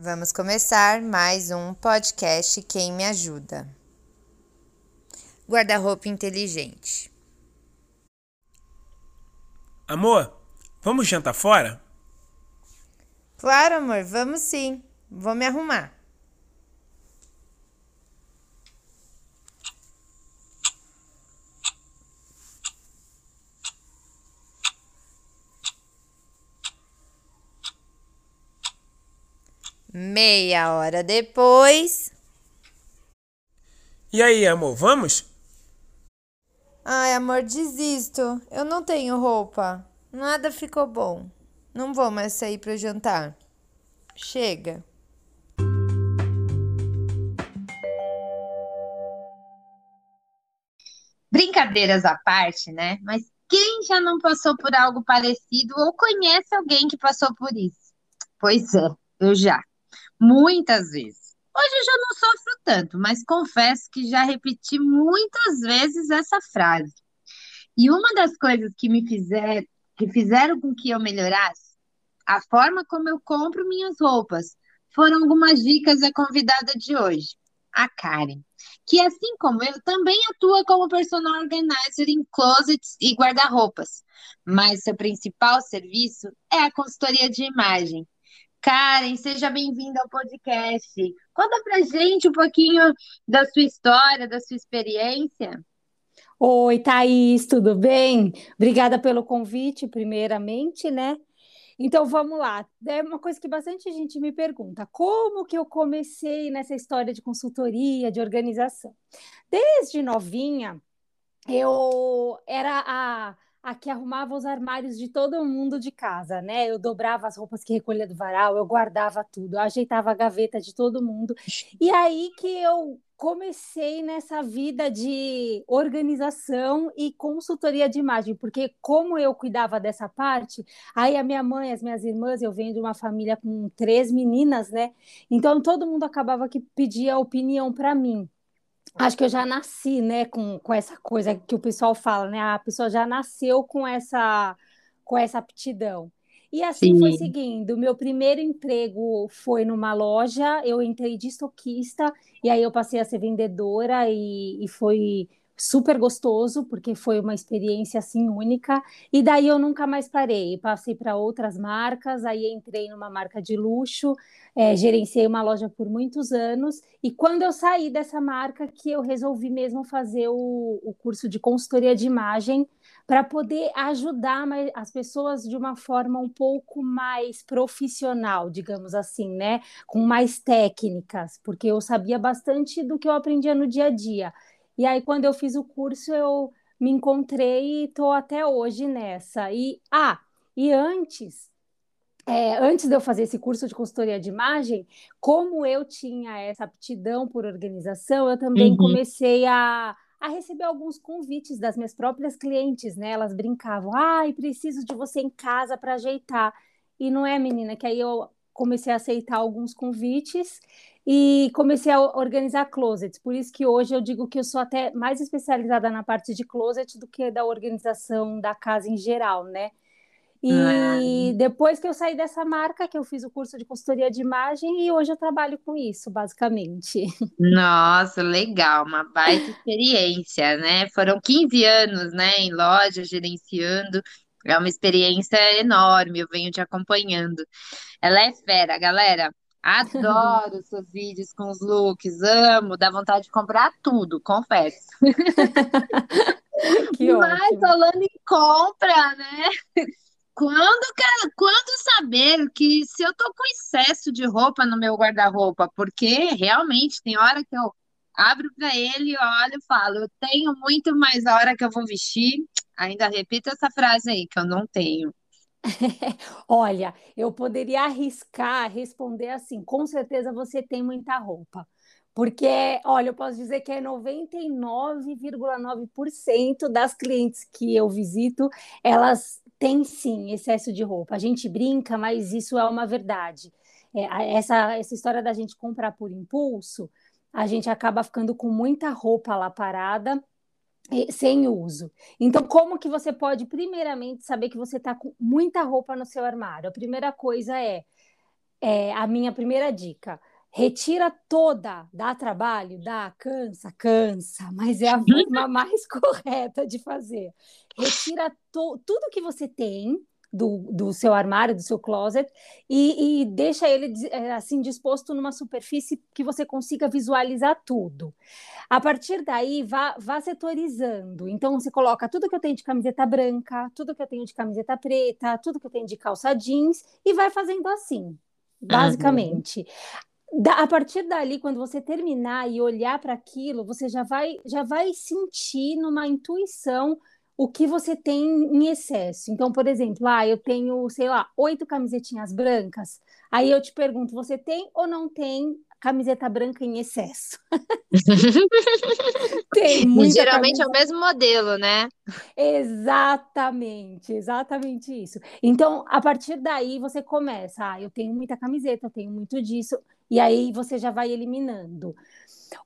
Vamos começar mais um podcast Quem Me Ajuda. Guarda-roupa inteligente. Amor, vamos jantar fora? Claro, amor, vamos sim. Vou me arrumar. Meia hora depois. E aí, amor, vamos? Ai, amor, desisto. Eu não tenho roupa. Nada ficou bom. Não vou mais sair para jantar. Chega. Brincadeiras à parte, né? Mas quem já não passou por algo parecido ou conhece alguém que passou por isso? Pois é, eu já muitas vezes. Hoje eu já não sofro tanto, mas confesso que já repeti muitas vezes essa frase. E uma das coisas que me fizeram, que fizeram com que eu melhorasse a forma como eu compro minhas roupas foram algumas dicas da convidada de hoje, a Karen, que assim como eu também atua como personal organizer em closets e guarda-roupas, mas seu principal serviço é a consultoria de imagem Karen, seja bem-vinda ao podcast. Conta pra gente um pouquinho da sua história, da sua experiência. Oi, Thaís, tudo bem? Obrigada pelo convite, primeiramente, né? Então vamos lá. É uma coisa que bastante gente me pergunta: como que eu comecei nessa história de consultoria, de organização? Desde novinha, eu era a a que arrumava os armários de todo mundo de casa, né? Eu dobrava as roupas que recolhia do varal, eu guardava tudo, eu ajeitava a gaveta de todo mundo. E aí que eu comecei nessa vida de organização e consultoria de imagem, porque como eu cuidava dessa parte, aí a minha mãe, as minhas irmãs, eu venho de uma família com três meninas, né? Então todo mundo acabava que pedia opinião para mim acho que eu já nasci, né, com, com essa coisa que o pessoal fala, né? A pessoa já nasceu com essa com essa aptidão. E assim Sim. foi seguindo. Meu primeiro emprego foi numa loja, eu entrei de estoquista, e aí eu passei a ser vendedora, e, e foi super gostoso, porque foi uma experiência assim única. E daí eu nunca mais parei. Passei para outras marcas, aí entrei numa marca de luxo, é, gerenciei uma loja por muitos anos. E quando eu saí dessa marca, que eu resolvi mesmo fazer o, o curso de consultoria de imagem para poder ajudar as pessoas de uma forma um pouco mais profissional, digamos assim, né? Com mais técnicas, porque eu sabia bastante do que eu aprendia no dia a dia. E aí, quando eu fiz o curso, eu me encontrei e estou até hoje nessa. E, ah, e antes, é, antes de eu fazer esse curso de consultoria de imagem, como eu tinha essa aptidão por organização, eu também uhum. comecei a, a receber alguns convites das minhas próprias clientes, né? Elas brincavam, ai, preciso de você em casa para ajeitar. E não é, menina, que aí eu comecei a aceitar alguns convites e comecei a organizar closets. Por isso que hoje eu digo que eu sou até mais especializada na parte de closet do que da organização da casa em geral, né? E ah. depois que eu saí dessa marca, que eu fiz o curso de consultoria de imagem, e hoje eu trabalho com isso, basicamente. Nossa, legal, uma baita experiência, né? Foram 15 anos, né, em loja, gerenciando. É uma experiência enorme, eu venho te acompanhando. Ela é fera, galera. Adoro seus vídeos com os looks, amo, dá vontade de comprar tudo, confesso. Que Mas ótimo. falando em compra, né? Quando, quando saber que se eu tô com excesso de roupa no meu guarda-roupa, porque realmente tem hora que eu abro para ele, olho e falo, eu tenho muito mais a hora que eu vou vestir. Ainda repito essa frase aí, que eu não tenho. Olha, eu poderia arriscar responder assim: com certeza você tem muita roupa. Porque, olha, eu posso dizer que é 99,9% das clientes que eu visito, elas têm sim excesso de roupa. A gente brinca, mas isso é uma verdade. É, essa, essa história da gente comprar por impulso, a gente acaba ficando com muita roupa lá parada sem uso. Então, como que você pode, primeiramente, saber que você está com muita roupa no seu armário? A primeira coisa é é, a minha primeira dica. Retira toda, dá trabalho, dá, cansa, cansa, mas é a forma mais correta de fazer. Retira to, tudo que você tem, do, do seu armário, do seu closet, e, e deixa ele é, assim disposto numa superfície que você consiga visualizar tudo. A partir daí, vá, vá setorizando. Então, você coloca tudo que eu tenho de camiseta branca, tudo que eu tenho de camiseta preta, tudo que eu tenho de calça jeans, e vai fazendo assim, basicamente. Uhum. Da, a partir dali, quando você terminar e olhar para aquilo, você já vai, já vai sentir numa intuição o que você tem em excesso. Então, por exemplo, ah, eu tenho, sei lá, oito camisetinhas brancas. Aí eu te pergunto, você tem ou não tem camiseta branca em excesso? tem muita Geralmente camiseta... é o mesmo modelo, né? Exatamente, exatamente isso. Então, a partir daí você começa, ah, eu tenho muita camiseta, eu tenho muito disso, e aí você já vai eliminando.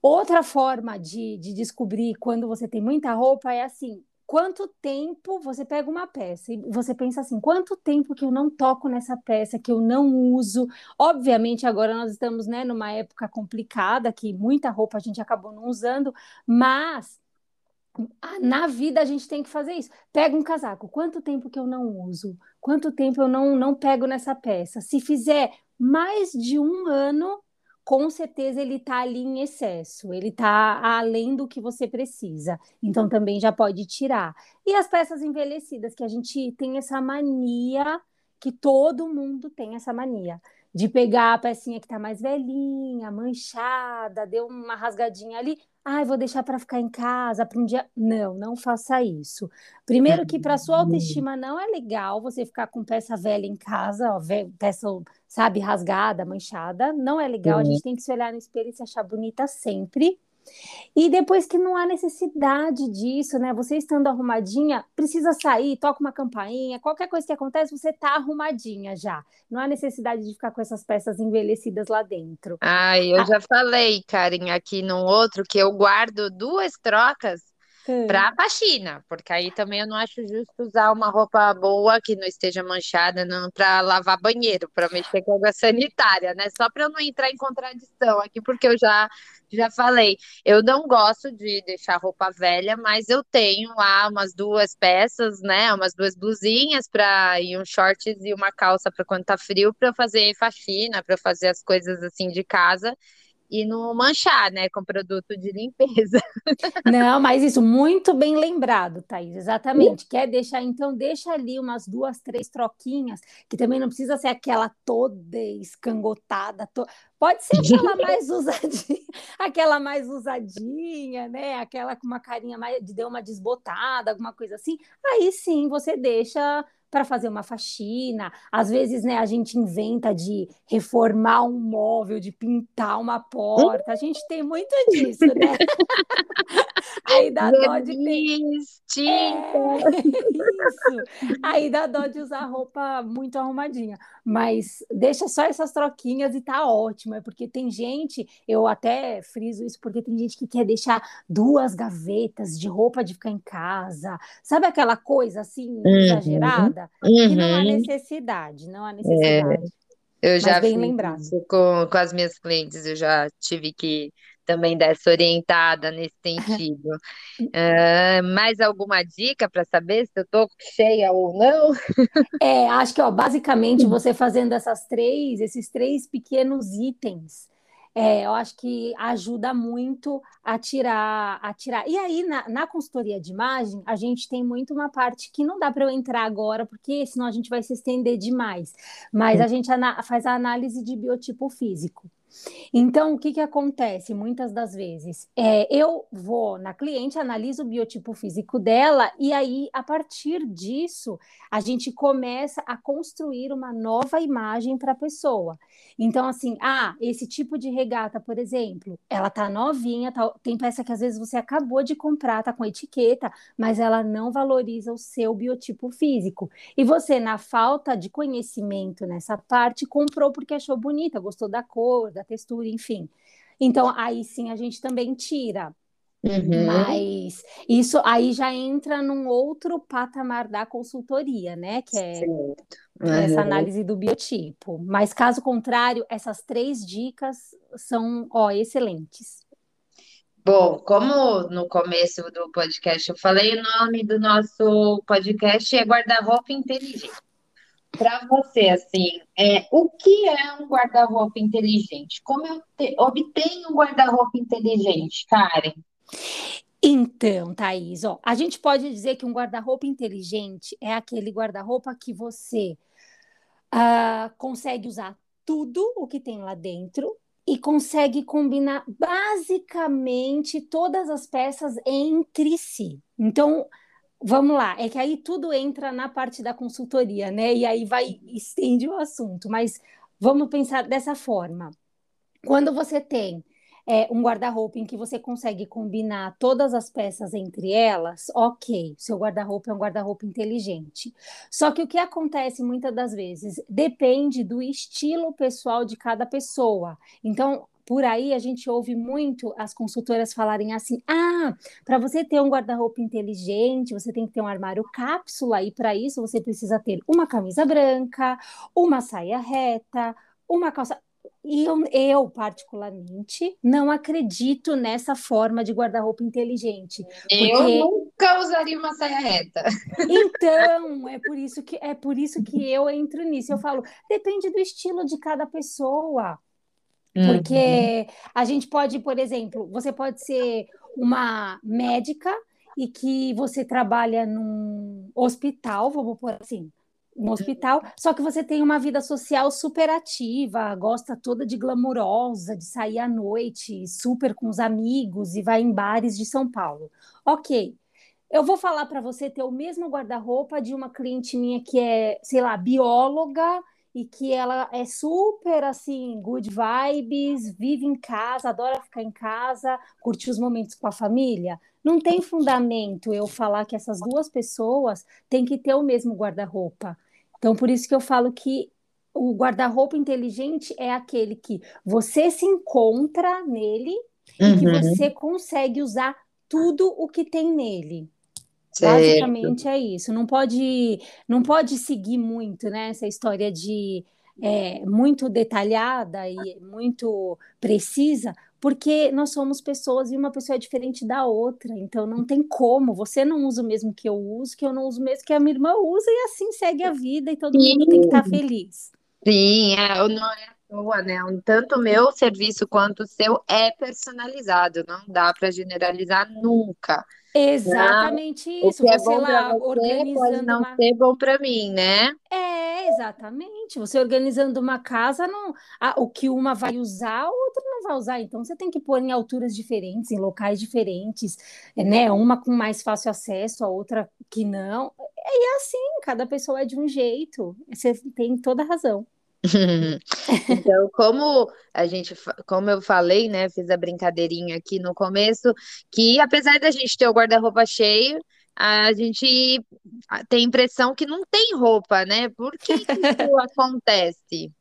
Outra forma de, de descobrir quando você tem muita roupa é assim: quanto tempo você pega uma peça e você pensa assim, quanto tempo que eu não toco nessa peça, que eu não uso. Obviamente, agora nós estamos né, numa época complicada, que muita roupa a gente acabou não usando, mas na vida a gente tem que fazer isso. Pega um casaco, quanto tempo que eu não uso? Quanto tempo eu não, não pego nessa peça? Se fizer mais de um ano, com certeza ele está ali em excesso, ele está além do que você precisa. Então também já pode tirar. E as peças envelhecidas, que a gente tem essa mania, que todo mundo tem essa mania, de pegar a pecinha que está mais velhinha, manchada, deu uma rasgadinha ali, ai, vou deixar para ficar em casa para um dia. Não, não faça isso. Primeiro que para sua autoestima não é legal você ficar com peça velha em casa, ó, peça, sabe, rasgada, manchada. Não é legal. A gente tem que se olhar no espelho e se achar bonita sempre. E depois que não há necessidade disso, né? Você estando arrumadinha, precisa sair, toca uma campainha, qualquer coisa que acontece, você tá arrumadinha já. Não há necessidade de ficar com essas peças envelhecidas lá dentro. Ai, eu ah. já falei, Karen, aqui num outro, que eu guardo duas trocas Hum. Pra faxina, porque aí também eu não acho justo usar uma roupa boa que não esteja manchada não para lavar banheiro, para mexer com água sanitária, né? Só para eu não entrar em contradição aqui, porque eu já já falei, eu não gosto de deixar roupa velha, mas eu tenho lá umas duas peças, né? Umas duas blusinhas para e um shorts e uma calça para quando tá frio para fazer faxina, para fazer as coisas assim de casa e não manchar, né, com produto de limpeza. Não, mas isso muito bem lembrado, Thaís, exatamente. Quer deixar, então, deixa ali umas duas, três troquinhas, que também não precisa ser aquela toda escangotada, to... pode ser aquela mais usadinha, aquela mais usadinha, né, aquela com uma carinha mais de deu uma desbotada, alguma coisa assim. Aí sim, você deixa para fazer uma faxina. Às vezes, né, a gente inventa de reformar um móvel, de pintar uma porta. A gente tem muito disso, né? Aí dá dó de ter... é, isso. Aí dá dó de usar roupa muito arrumadinha. Mas deixa só essas troquinhas e tá ótimo. É porque tem gente, eu até friso isso porque tem gente que quer deixar duas gavetas de roupa de ficar em casa. Sabe aquela coisa assim uhum. exagerada? uhum. que não há uhum. necessidade, não há é, necessidade. É, eu já bem lembrado. com, com as minhas clientes, eu já tive que também dar essa orientada nesse sentido. uh, mais alguma dica para saber se eu estou cheia ou não? é, acho que ó, basicamente você fazendo essas três, esses três pequenos itens, é, eu acho que ajuda muito a tirar, a tirar. E aí, na, na consultoria de imagem, a gente tem muito uma parte que não dá para eu entrar agora, porque senão a gente vai se estender demais. Mas a gente faz a análise de biotipo físico. Então, o que, que acontece muitas das vezes? É, eu vou na cliente, analiso o biotipo físico dela, e aí, a partir disso, a gente começa a construir uma nova imagem para a pessoa. Então, assim, ah, esse tipo de regata, por exemplo, ela tá novinha, tá, tem peça que às vezes você acabou de comprar, tá com etiqueta, mas ela não valoriza o seu biotipo físico. E você, na falta de conhecimento nessa parte, comprou porque achou bonita, gostou da cor, da textura, enfim. Então, aí sim a gente também tira. Uhum. Mas isso aí já entra num outro patamar da consultoria, né? Que é, é essa Uhum. análise do biotipo. Mas caso contrário, essas três dicas são, ó, excelentes. Bom, como no começo do podcast eu falei, o nome do nosso podcast é Guarda-roupa Inteligente. Para você, assim, é, o que é um guarda-roupa inteligente? Como eu te- obtenho um guarda-roupa inteligente, Karen? Então, Thaís, ó, a gente pode dizer que um guarda-roupa inteligente é aquele guarda-roupa que você ah, consegue usar tudo o que tem lá dentro e consegue combinar basicamente todas as peças entre si. Então, vamos lá, é que aí tudo entra na parte da consultoria, né? E aí vai estende o assunto, mas vamos pensar dessa forma. Quando você tem é, um guarda-roupa em que você consegue combinar todas as peças entre elas, ok, seu guarda-roupa é um guarda-roupa inteligente. Só que o que acontece muitas das vezes depende do estilo pessoal de cada pessoa. Então, por aí a gente ouve muito as consultoras falarem assim: ah, para você ter um guarda-roupa inteligente, você tem que ter um armário cápsula, e para isso você precisa ter uma camisa branca, uma saia reta, uma calça. E eu, eu, particularmente, não acredito nessa forma de guarda-roupa inteligente. Eu Porque, nunca usaria uma saia reta. então, é por isso que é por isso que eu entro nisso. Eu falo, depende do estilo de cada pessoa. Uhum. Porque a gente pode, por exemplo, você pode ser uma médica e que você trabalha num hospital, vamos pôr assim, um hospital, só que você tem uma vida social super ativa, gosta toda de glamurosa, de sair à noite, super com os amigos e vai em bares de São Paulo. Ok. Eu vou falar para você ter o mesmo guarda-roupa de uma cliente minha que é, sei lá, bióloga e que ela é super assim, good vibes, vive em casa, adora ficar em casa, curtir os momentos com a família. Não tem fundamento eu falar que essas duas pessoas têm que ter o mesmo guarda-roupa. Então, por isso que eu falo que o guarda-roupa inteligente é aquele que você se encontra nele e que Uhum. você consegue usar tudo o que tem nele. Certo. Basicamente é isso. Não pode, não pode seguir muito, né? Essa história de é, muito detalhada e muito precisa, porque nós somos pessoas e uma pessoa é diferente da outra. Então não tem como. Você não usa o mesmo que eu uso, que eu não uso o mesmo que a minha irmã usa, e assim segue a vida e todo mundo tem que estar feliz. Sim, é, não é à toa, né? Tanto o meu serviço quanto o seu é personalizado, não dá para generalizar nunca. Exatamente O isso. que é Você bom para lá você pode organizando não uma ser bom para mim, né? É, exatamente. Você organizando uma casa, não, a- o que uma vai usar, a outra não vai usar. Então, você tem que pôr em alturas diferentes, em locais diferentes, é, né? Uma com mais fácil acesso, a outra que não. E é assim, cada pessoa é de um jeito. Você tem toda a razão. Então, como a gente, como eu falei, né, fiz a brincadeirinha aqui no começo, que apesar da gente ter o guarda-roupa cheio, a gente tem a impressão que não tem roupa, né? Por que que isso acontece?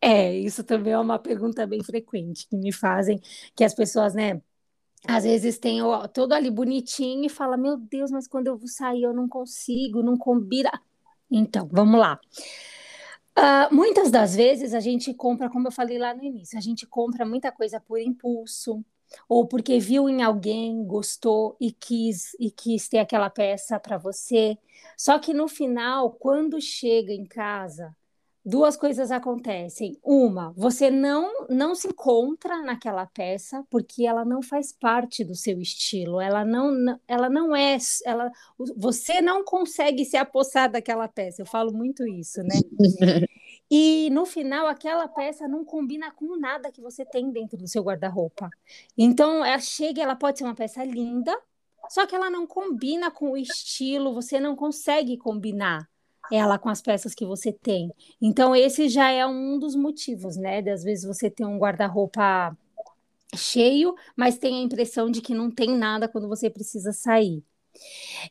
É, isso também é uma pergunta bem frequente que me fazem, que as pessoas, né? Às vezes tem ó, todo ali bonitinho e fala, meu Deus, mas quando eu vou sair eu não consigo, não combina. Então, vamos lá. Ah, muitas das vezes a gente compra, como eu falei lá no início, a gente compra muita coisa por impulso, ou porque viu em alguém, gostou e quis e quis ter aquela peça para você. Só que no final, quando chega em casa, duas coisas acontecem. Uma, você não não se encontra naquela peça porque ela não faz parte do seu estilo. Ela não ela não é, ela você não consegue se apossar daquela peça. Eu falo muito isso, né? E no final, aquela peça não combina com nada que você tem dentro do seu guarda-roupa. Então, ela chega, ela pode ser uma peça linda, só que ela não combina com o estilo, você não consegue combinar ela com as peças que você tem. Então, esse já é um dos motivos, né? De às vezes você ter um guarda-roupa cheio, mas tem a impressão de que não tem nada quando você precisa sair.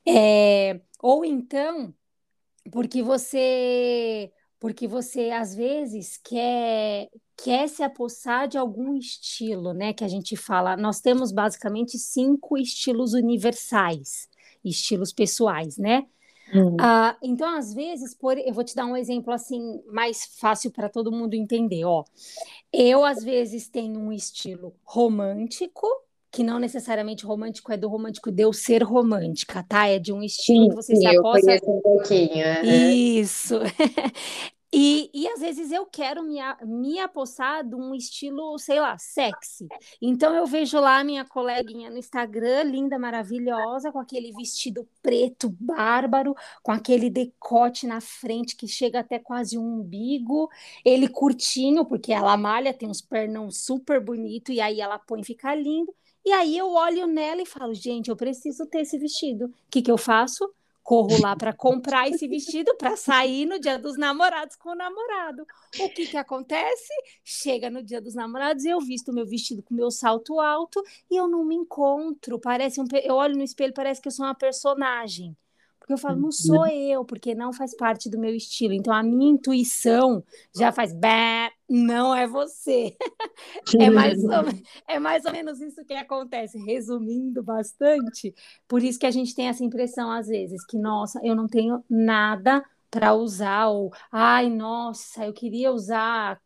É, ou então, porque você porque você às vezes quer quer se apossar de algum estilo, né? Que a gente fala, nós temos basicamente cinco estilos universais, estilos pessoais, né? Hum. Ah, então, às vezes, por, eu vou te dar um exemplo assim mais fácil para todo mundo entender. Ó, eu às vezes tenho um estilo romântico, que não necessariamente romântico é do romântico de eu ser romântica, tá? É de um estilo sim, que você sim, se aposta. Um pouquinho. Isso. E, e às vezes eu quero me, me apossar de um estilo, sei lá, sexy. Então eu vejo lá minha coleguinha no Instagram, linda, maravilhosa, com aquele vestido preto bárbaro, com aquele decote na frente que chega até quase um umbigo, ele curtinho, porque ela malha, tem uns pernão super bonito, e aí ela põe fica lindo. E aí eu olho nela e falo, gente, eu preciso ter esse vestido. O que, que eu faço? Corro lá para comprar esse vestido para sair no dia dos namorados com o namorado. O que que acontece? Chega no dia dos namorados e eu visto meu vestido com meu salto alto e eu não me encontro. Parece um, eu olho no espelho, parece que eu sou uma personagem. Porque eu falo, não sou uhum. eu, porque não faz parte do meu estilo. Então a minha intuição já faz, não é você. é, mais ou, é mais ou menos isso que acontece, resumindo bastante. Por isso que a gente tem essa impressão, às vezes, que, nossa, eu não tenho nada para usar, ou ai, nossa, eu queria usar.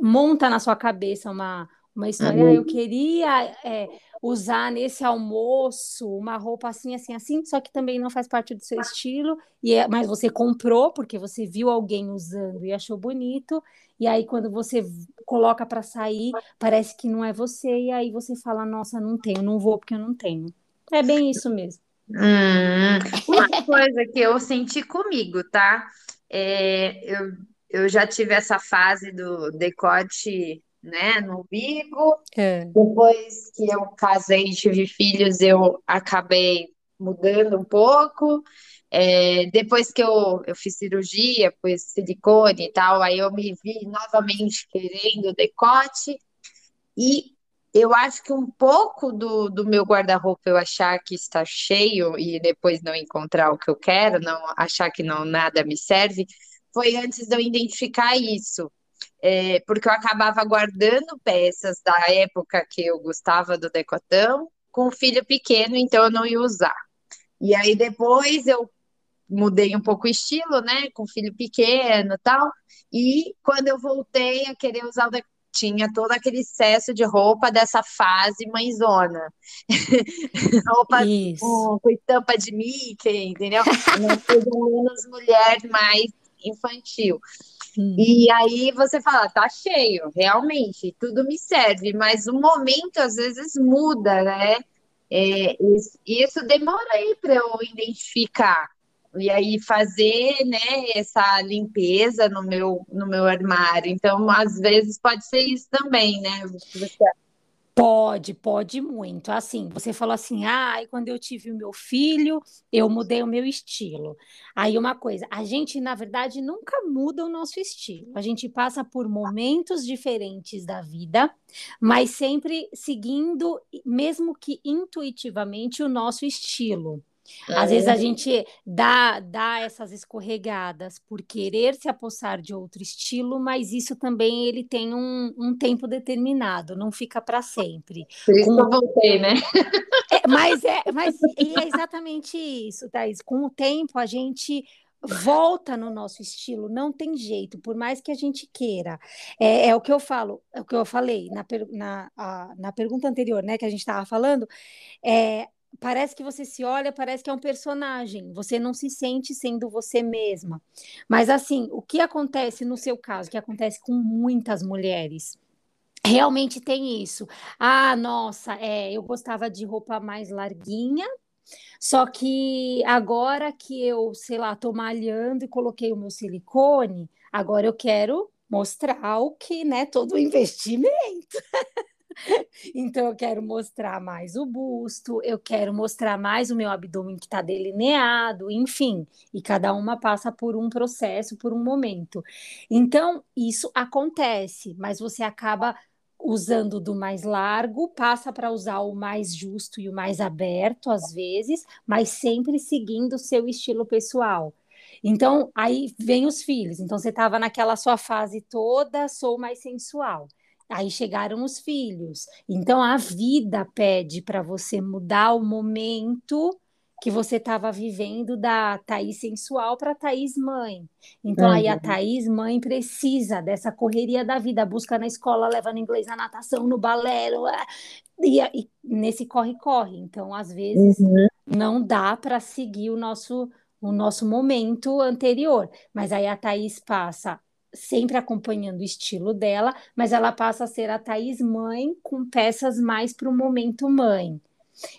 Monta na sua cabeça uma, uma história, ah, eu queria. É, usar nesse almoço uma roupa assim, assim, assim, só que também não faz parte do seu estilo, e é, mas você comprou porque você viu alguém usando e achou bonito, e aí quando você coloca para sair, parece que não é você, e aí você fala, nossa, não tenho, não vou porque eu não tenho. É bem isso mesmo. Hum, uma coisa que eu senti comigo, tá? É, eu, eu já tive essa fase do decote né, no bico. É. Depois que eu casei e tive filhos, eu acabei mudando um pouco. É, depois que eu, eu fiz cirurgia, pus silicone e tal, aí eu me vi novamente querendo decote. E eu acho que um pouco do, do meu guarda-roupa eu achar que está cheio e depois não encontrar o que eu quero, não achar que não nada me serve, foi antes de eu identificar isso é, porque eu acabava guardando peças da época que eu gostava do decotão com o filho pequeno, então eu não ia usar. E aí depois eu mudei um pouco o estilo, né, com filho pequeno tal, e quando eu voltei a querer usar o decotão, tinha todo aquele excesso de roupa dessa fase mãezona. roupa com, com estampa de Mickey, entendeu? Menos mulher, mais infantil. Hum. E aí você fala, tá cheio, realmente, tudo me serve, mas o momento às vezes muda, né? É, isso, isso demora aí para eu identificar e aí fazer né, essa limpeza no meu, no meu armário. Então, às vezes pode ser isso também, né? Você Pode, pode muito. Assim, você falou assim: ah, quando eu tive o meu filho, eu mudei o meu estilo. Aí, uma coisa, a gente, na verdade, nunca muda o nosso estilo. A gente passa por momentos diferentes da vida, mas sempre seguindo, mesmo que intuitivamente, o nosso estilo. Às vezes a é. gente dá, dá essas escorregadas por querer se apossar de outro estilo, mas isso também ele tem um, um tempo determinado, não fica para sempre. Por isso Com... que eu voltei, né? É, mas é, mas é exatamente isso, Thais. Com o tempo a gente volta no nosso estilo, não tem jeito, por mais que a gente queira. É, é o que eu falo, é o que eu falei na, na, a, na pergunta anterior, né, que a gente estava falando. É, parece que você se olha, parece que é um personagem, você não se sente sendo você mesma. Mas assim, o que acontece no seu caso, que acontece com muitas mulheres, realmente tem isso. Ah, nossa, é, eu gostava de roupa mais larguinha, só que agora que eu, sei lá, tô malhando e coloquei o meu silicone, agora eu quero mostrar o que, né, todo o investimento. Então, eu quero mostrar mais o busto, eu quero mostrar mais o meu abdômen que está delineado, enfim, e cada uma passa por um processo, por um momento. Então, isso acontece, mas você acaba usando do mais largo, passa para usar o mais justo e o mais aberto, às vezes, mas sempre seguindo o seu estilo pessoal. Então, aí vem os filhos. Então, você estava naquela sua fase toda, sou mais sensual. Aí chegaram os filhos. Então, a vida pede para você mudar o momento que você estava vivendo da Thaís sensual para Thaís mãe. Então, uhum. aí a Thaís mãe precisa dessa correria da vida, busca na escola, leva no inglês, na natação, no balé, e, e nesse corre-corre. Então, às vezes, uhum. não dá para seguir o nosso, o nosso momento anterior. Mas aí a Thaís passa sempre acompanhando o estilo dela, mas ela passa a ser a Thaís mãe com peças mais para o momento mãe.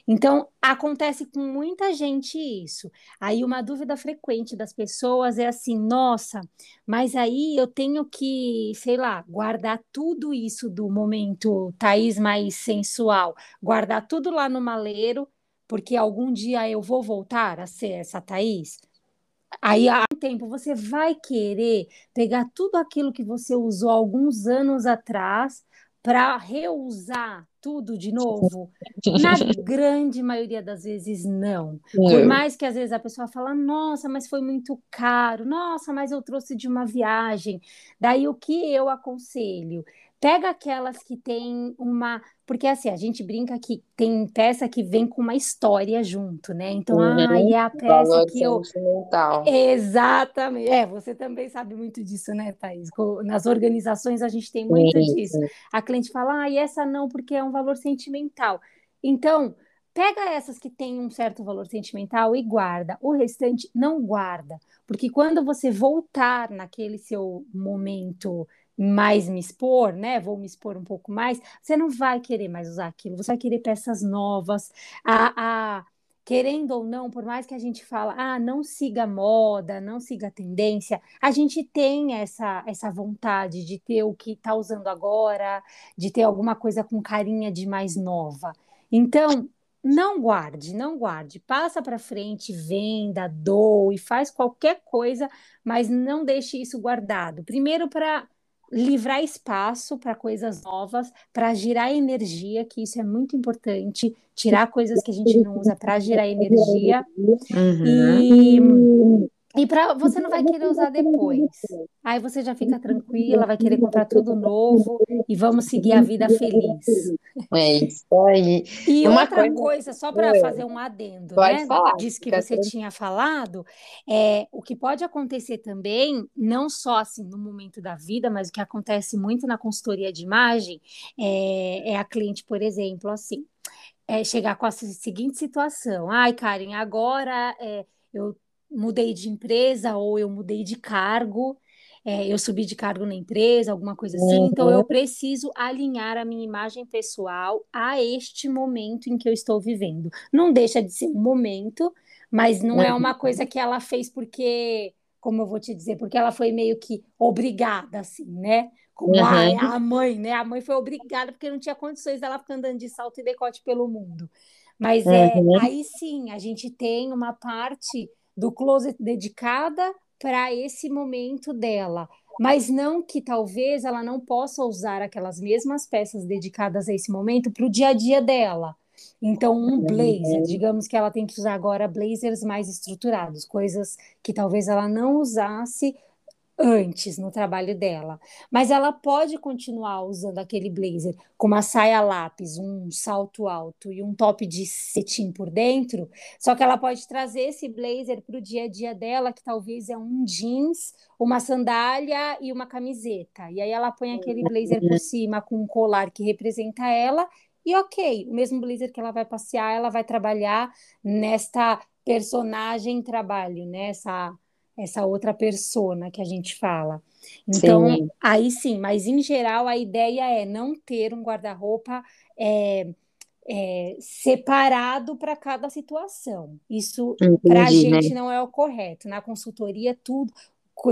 Então, acontece com muita gente isso. Aí, uma dúvida frequente das pessoas é assim: nossa, mas aí eu tenho que, sei lá, guardar tudo isso do momento Thaís mais sensual, guardar tudo lá no maleiro, porque algum dia eu vou voltar a ser essa Thaís? Aí, há um tempo, você vai querer pegar tudo aquilo que você usou alguns anos atrás para reusar tudo de novo? Na grande maioria das vezes, não. Por mais que às vezes a pessoa fala, nossa, mas foi muito caro, nossa, mas eu trouxe de uma viagem. Daí o que eu aconselho? Pega aquelas que tem uma. Porque assim, a gente brinca que tem peça que vem com uma história junto, né? Então, uhum. ah, é a peça que eu. Exatamente. É, você também sabe muito disso, né, Thaís? Nas organizações a gente tem muito Isso. disso. A cliente fala, ah, e essa não, porque é um valor sentimental. Então, pega essas que têm um certo valor sentimental e guarda. O restante não guarda. Porque quando você voltar naquele seu momento mais me expor, né? Vou me expor um pouco mais, você não vai querer mais usar aquilo, você vai querer peças novas. A, a, querendo ou não, por mais que a gente fala, ah, não siga moda, não siga tendência, a gente tem essa, essa vontade de ter o que está usando agora, de ter alguma coisa com carinha de mais nova. Então, não guarde, não guarde. Passa para frente, venda, doe, faz qualquer coisa, mas não deixe isso guardado. Primeiro para livrar espaço para coisas novas, para girar energia, que isso é muito importante, tirar coisas que a gente não usa para girar energia. Uhum. E e para você não vai querer usar depois. Aí você já fica tranquila, vai querer comprar tudo novo e vamos seguir a vida feliz. É isso aí. E Uma outra coisa, coisa só para fazer um adendo, pode né? Falar, Diz que você tinha falado, é o que pode acontecer também, não só assim no momento da vida, mas o que acontece muito na consultoria de imagem é, é a cliente, por exemplo, assim, é chegar com a seguinte situação: ai, Karen, agora é, eu mudei de empresa ou eu mudei de cargo, é, eu subi de cargo na empresa, alguma coisa assim, uhum. então eu preciso alinhar a minha imagem pessoal a este momento em que eu estou vivendo. Não deixa de ser um momento, mas não uhum. é uma coisa que ela fez porque, como eu vou te dizer, porque ela foi meio que obrigada, assim, né? Como uhum. a, a mãe, né? A mãe foi obrigada porque não tinha condições dela ficar andando de salto e decote pelo mundo. Mas é, aí sim, a gente tem uma parte do closet dedicada para esse momento dela, mas não que talvez ela não possa usar aquelas mesmas peças dedicadas a esse momento para o dia a dia dela. Então, um blazer, digamos que ela tem que usar agora blazers mais estruturados, coisas que talvez ela não usasse antes no trabalho dela, mas ela pode continuar usando aquele blazer com uma saia lápis, um salto alto e um top de cetim por dentro, só que ela pode trazer esse blazer para o dia a dia dela, que talvez é um jeans, uma sandália e uma camiseta. E aí ela põe aquele blazer por cima com um colar que representa ela e ok, o mesmo blazer que ela vai passear, ela vai trabalhar nesta personagem trabalho, nessa né? essa outra persona que a gente fala. Então, sim. aí sim, mas em geral a ideia é não ter um guarda-roupa é, é, separado para cada situação. Isso para a gente né? não é o correto. Na consultoria, tudo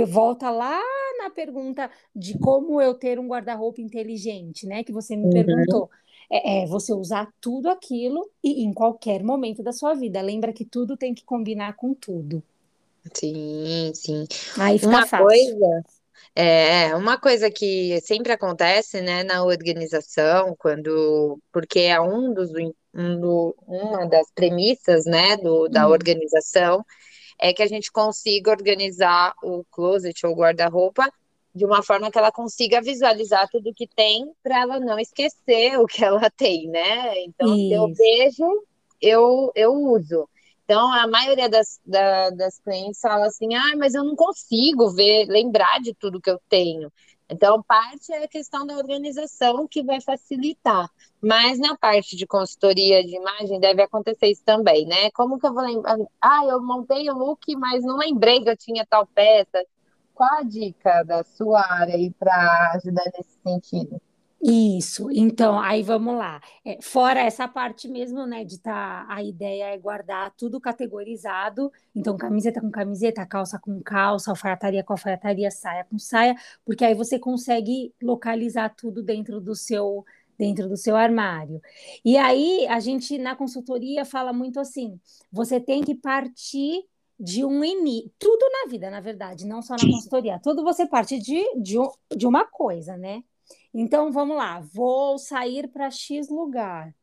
volta lá na pergunta de como eu ter um guarda-roupa inteligente, né? Que você me uhum. perguntou. É, é, você usar tudo aquilo e em qualquer momento da sua vida. Lembra que tudo tem que combinar com tudo. Sim, sim. Aí fica Uma fácil. coisa, é, uma coisa que sempre acontece, né, na organização, quando, porque é um dos, um do, uma das premissas, né, do, da Hum. organização, é que a gente consiga organizar o closet ou guarda-roupa de uma forma que ela consiga visualizar tudo que tem para ela não esquecer o que ela tem, né? Então, se eu vejo, eu, eu uso. Então, a maioria das, da, das clientes fala assim: ah, mas eu não consigo ver, lembrar de tudo que eu tenho. Então, parte é a questão da organização que vai facilitar. Mas na parte de consultoria de imagem deve acontecer isso também, né? Como que eu vou lembrar? Ah, eu montei o look, mas não lembrei que eu tinha tal peça. Qual a dica da sua área aí para ajudar nesse sentido? Isso, então, aí vamos lá. É, fora essa parte mesmo, né, de tá, a ideia é guardar tudo categorizado, então camiseta com camiseta, calça com calça, alfaiataria com alfaiataria, saia com saia, porque aí você consegue localizar tudo dentro do seu dentro do seu armário. E aí a gente na consultoria fala muito assim, você tem que partir de um início, tudo na vida, na verdade, não só na consultoria, tudo você parte de, de, de uma coisa, né? Então vamos lá, vou sair para X lugar.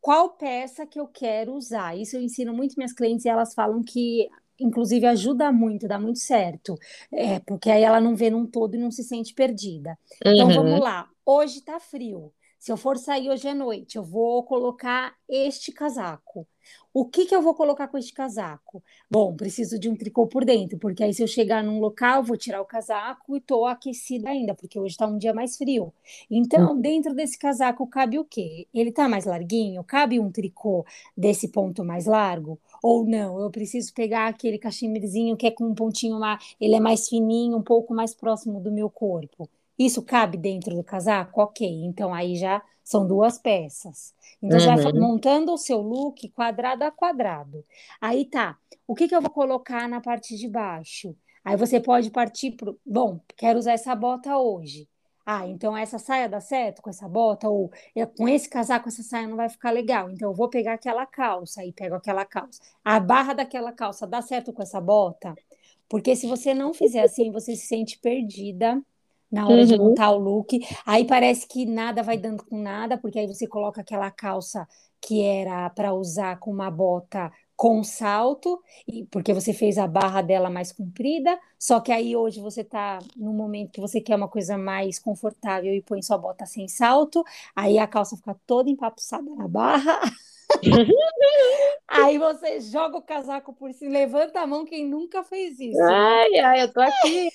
Qual peça que eu quero usar? Isso eu ensino muito minhas clientes e elas falam que, inclusive, ajuda muito, dá muito certo, é, porque aí ela não vê num todo e não se sente perdida. Então uhum. vamos lá, hoje está frio. Se eu for sair hoje à noite, eu vou colocar este casaco. O que, que eu vou colocar com este casaco? Bom, preciso de um tricô por dentro, porque aí se eu chegar num local, vou tirar o casaco e estou aquecida ainda, porque hoje está um dia mais frio. Então, hum. dentro desse casaco cabe o quê? Ele está mais larguinho? Cabe um tricô desse ponto mais largo? Ou não? Eu preciso pegar aquele cachimirzinho que é com um pontinho lá, ele é mais fininho, um pouco mais próximo do meu corpo. Isso cabe dentro do casaco? Ok, então aí já são duas peças. Então, uhum. vai montando o seu look quadrado a quadrado. Aí tá, o que, que eu vou colocar na parte de baixo? Aí você pode partir para. Bom, quero usar essa bota hoje. Ah, então essa saia dá certo com essa bota? Ou com esse casaco, essa saia não vai ficar legal. Então eu vou pegar aquela calça e pego aquela calça. A barra daquela calça dá certo com essa bota? Porque se você não fizer assim, você se sente perdida na hora uhum. de montar o look. Aí parece que nada vai dando com nada, porque aí você coloca aquela calça que era para usar com uma bota com salto, e porque você fez a barra dela mais comprida, só que aí hoje você está no momento que você quer uma coisa mais confortável e põe sua bota sem salto, aí a calça fica toda empapuçada na barra. Aí você joga o casaco por cima, levanta a mão quem nunca fez isso. Ai, ai, eu tô aqui.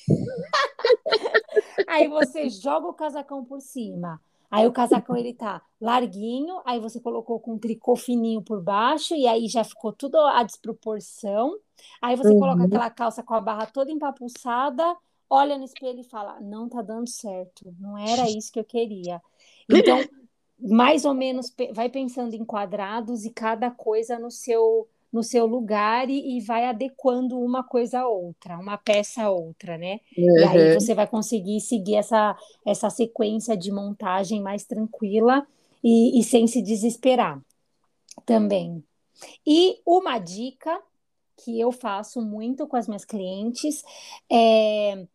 Aí você joga o casacão por cima. Aí o casacão ele tá larguinho, aí você colocou com um tricô fininho por baixo e aí já ficou tudo a desproporção. Aí você uhum. coloca aquela calça com a barra toda empapuçada, olha no espelho e fala: "Não tá dando certo, não era isso que eu queria". Então, mais ou menos vai pensando em quadrados e cada coisa no seu no seu lugar e, e vai adequando uma coisa a outra, uma peça a outra, né? Uhum. E aí uhum. você vai conseguir seguir essa, essa sequência de montagem mais tranquila e, e sem se desesperar também. E uma dica que eu faço muito com as minhas clientes é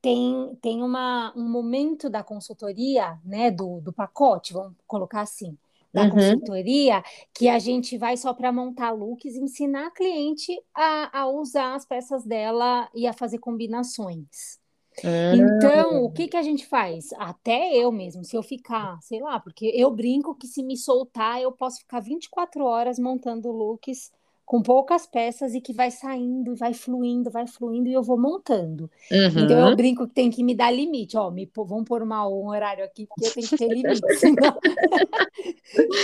tem, tem uma, um momento da consultoria, né, do, do pacote, vamos colocar assim, da uhum. consultoria, que a gente vai só para montar looks e ensinar a cliente a, a usar as peças dela e a fazer combinações. Então, o que, que a gente faz? Até eu mesmo, se eu ficar, sei lá, porque eu brinco que se me soltar, eu posso ficar 24 horas montando looks com poucas peças e que vai saindo, vai fluindo, vai fluindo e eu vou montando. Uhum. Então eu brinco que tem que me dar limite, ó, me vamos pôr uma, um horário aqui porque eu tenho que ter limite, senão,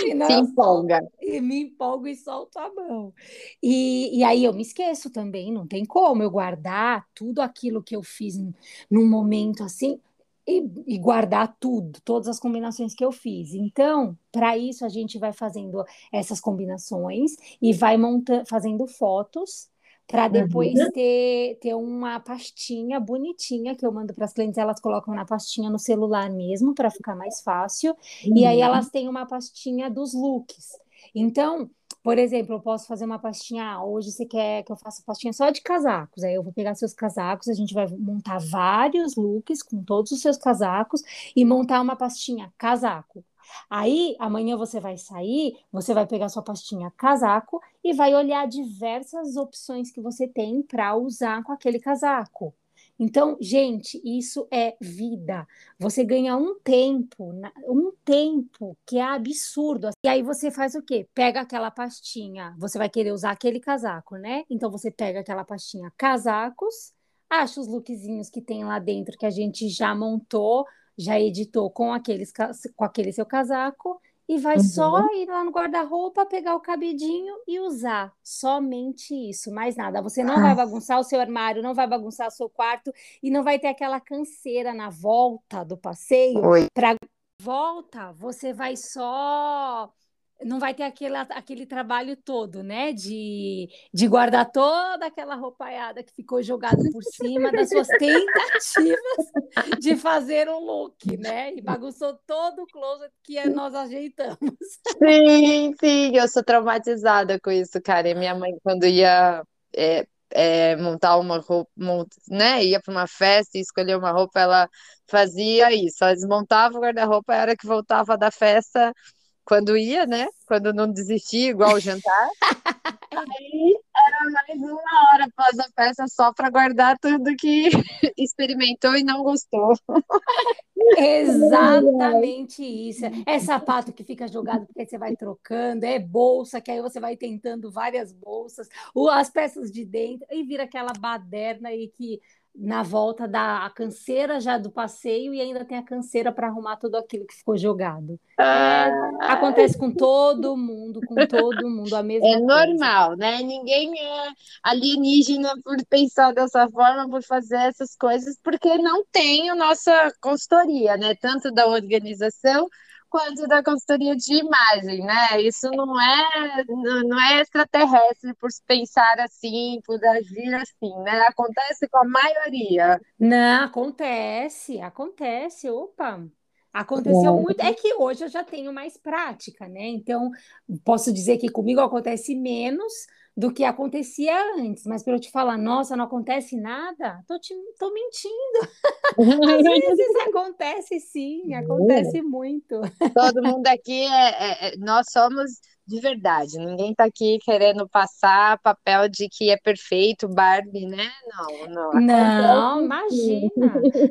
senão Se empolga. E me empolgo e solto a mão. E, e aí eu me esqueço também, não tem como eu guardar tudo aquilo que eu fiz num momento assim, e, e, guardar tudo, todas as combinações que eu fiz. Então, para isso, a gente vai fazendo essas combinações e vai montando, fazendo fotos para depois uhum. ter, ter uma pastinha bonitinha que eu mando para as clientes, elas colocam na pastinha no celular mesmo para ficar mais fácil. Uhum. E aí uhum. elas têm uma pastinha dos looks. Então, por exemplo, eu posso fazer uma pastinha. Ah, hoje você quer que eu faça pastinha só de casacos. Aí eu vou pegar seus casacos, a gente vai montar vários looks com todos os seus casacos e montar uma pastinha casaco. Aí, amanhã você vai sair, você vai pegar sua pastinha casaco e vai olhar diversas opções que você tem para usar com aquele casaco. Então, gente, isso é vida. Você ganha um tempo, um tempo que é absurdo. E aí você faz o quê? Pega aquela pastinha, você vai querer usar aquele casaco, né? Então você pega aquela pastinha casacos, acha os lookzinhos que tem lá dentro que a gente já montou, já editou com, aqueles, com aquele seu casaco e vai uhum. só ir lá no guarda-roupa, pegar o cabidinho e usar. Somente isso, mais nada. Você não ah. vai bagunçar o seu armário, não vai bagunçar o seu quarto e não vai ter aquela canseira na volta do passeio. Para volta, você vai só não vai ter aquele, aquele trabalho todo, né? De, de guardar toda aquela roupaiada que ficou jogada por cima das suas tentativas de fazer um look, né? E bagunçou todo o closet que nós ajeitamos. Sim, sim, eu sou traumatizada com isso, cara. E minha mãe, quando ia é, é, montar uma roupa, mont, né? Ia para uma festa e escolher uma roupa, ela fazia isso. Ela desmontava o guarda-roupa, era que voltava da festa quando ia, né? Quando não desistia, igual o jantar. Aí era mais uma hora após a festa só para guardar tudo que experimentou e não gostou. Exatamente isso. É sapato que fica jogado porque você vai trocando, é bolsa que aí você vai tentando várias bolsas, as peças de dentro e vira aquela baderna aí que na volta da canseira já do passeio e ainda tem a canseira para arrumar tudo aquilo que ficou jogado. É, ah. acontece com todo mundo, com todo mundo a mesma É coisa. normal, né? Ninguém é alienígena por pensar dessa forma, por fazer essas coisas, porque não tem a nossa consultoria, né? Tanto da organização quanto da consultoria de imagem, né? Isso não é não é extraterrestre por pensar assim, por agir assim, né? Acontece com a maioria. Não, acontece, acontece, opa. Aconteceu é. muito, é que hoje eu já tenho mais prática, né? Então, posso dizer que comigo acontece menos, do que acontecia antes. Mas para eu te falar, nossa, não acontece nada, tô, te, tô mentindo. Às vezes acontece sim, acontece muito. Todo mundo aqui é, é, é nós somos de verdade. Ninguém está aqui querendo passar papel de que é perfeito, Barbie, né? Não, não. Não, imagina.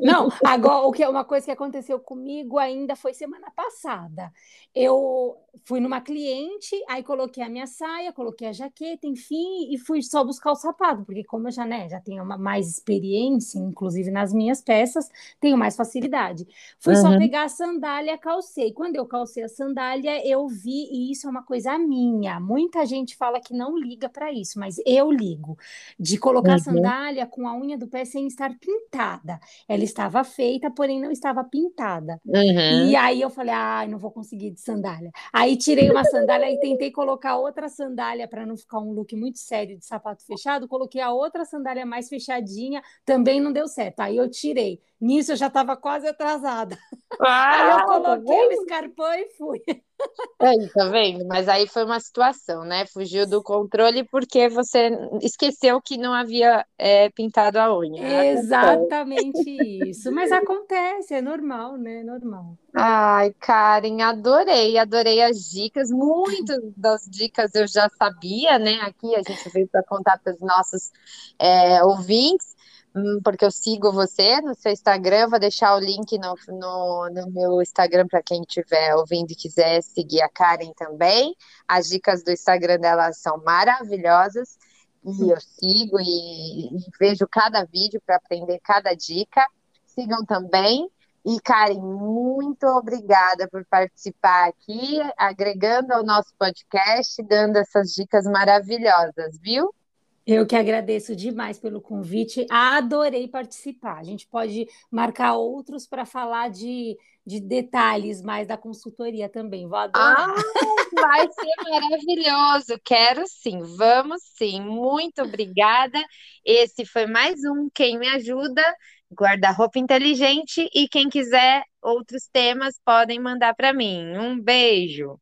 Não, agora o que é uma coisa que aconteceu comigo ainda foi semana passada. Eu fui numa cliente, aí coloquei a minha saia, coloquei a jaqueta, enfim, e fui só buscar o sapato, porque como eu já, né, já tenho uma mais experiência, inclusive nas minhas peças, tenho mais facilidade. Fui uhum. só pegar a sandália, calcei. Quando eu calcei a sandália, eu vi, e isso é uma coisa coisa minha. Muita gente fala que não liga para isso, mas eu ligo. De colocar uhum. sandália com a unha do pé sem estar pintada. Ela estava feita, porém não estava pintada. Uhum. E aí eu falei, ai, ah, não vou conseguir de sandália. Aí tirei uma sandália e tentei colocar outra sandália para não ficar um look muito sério de sapato fechado. Coloquei a outra sandália mais fechadinha, também não deu certo. Aí eu tirei. Nisso eu já estava quase atrasada. Ah, aí eu tá coloquei tá o escarpão e fui. Aí, tá vendo? Mas aí foi uma situação, né? Fugiu do controle porque você esqueceu que não havia é, pintado a unha. Exatamente isso. Mas acontece, é normal, né? É normal. Ai, Karen, adorei, adorei as dicas. Muitas das dicas eu já sabia, né? Aqui a gente veio para contar para os nossos é, ouvintes. Hum, porque eu sigo você no seu Instagram, vou deixar o link no, no, no meu Instagram para quem estiver ouvindo e quiser seguir a Karen também. As dicas do Instagram dela são maravilhosas e eu sigo e, e vejo cada vídeo para aprender cada dica. Sigam também. E, Karen, muito obrigada por participar aqui, agregando ao nosso podcast, dando essas dicas maravilhosas, viu? Eu que agradeço demais pelo convite, adorei participar. A gente pode marcar outros para falar de, de detalhes mais da consultoria também. Vou adorar. Ah, vai ser maravilhoso. Quero sim, vamos sim. Muito obrigada. Esse foi mais um Quem Me Ajuda, Guarda-Roupa Inteligente. E quem quiser outros temas, podem mandar para mim. Um beijo.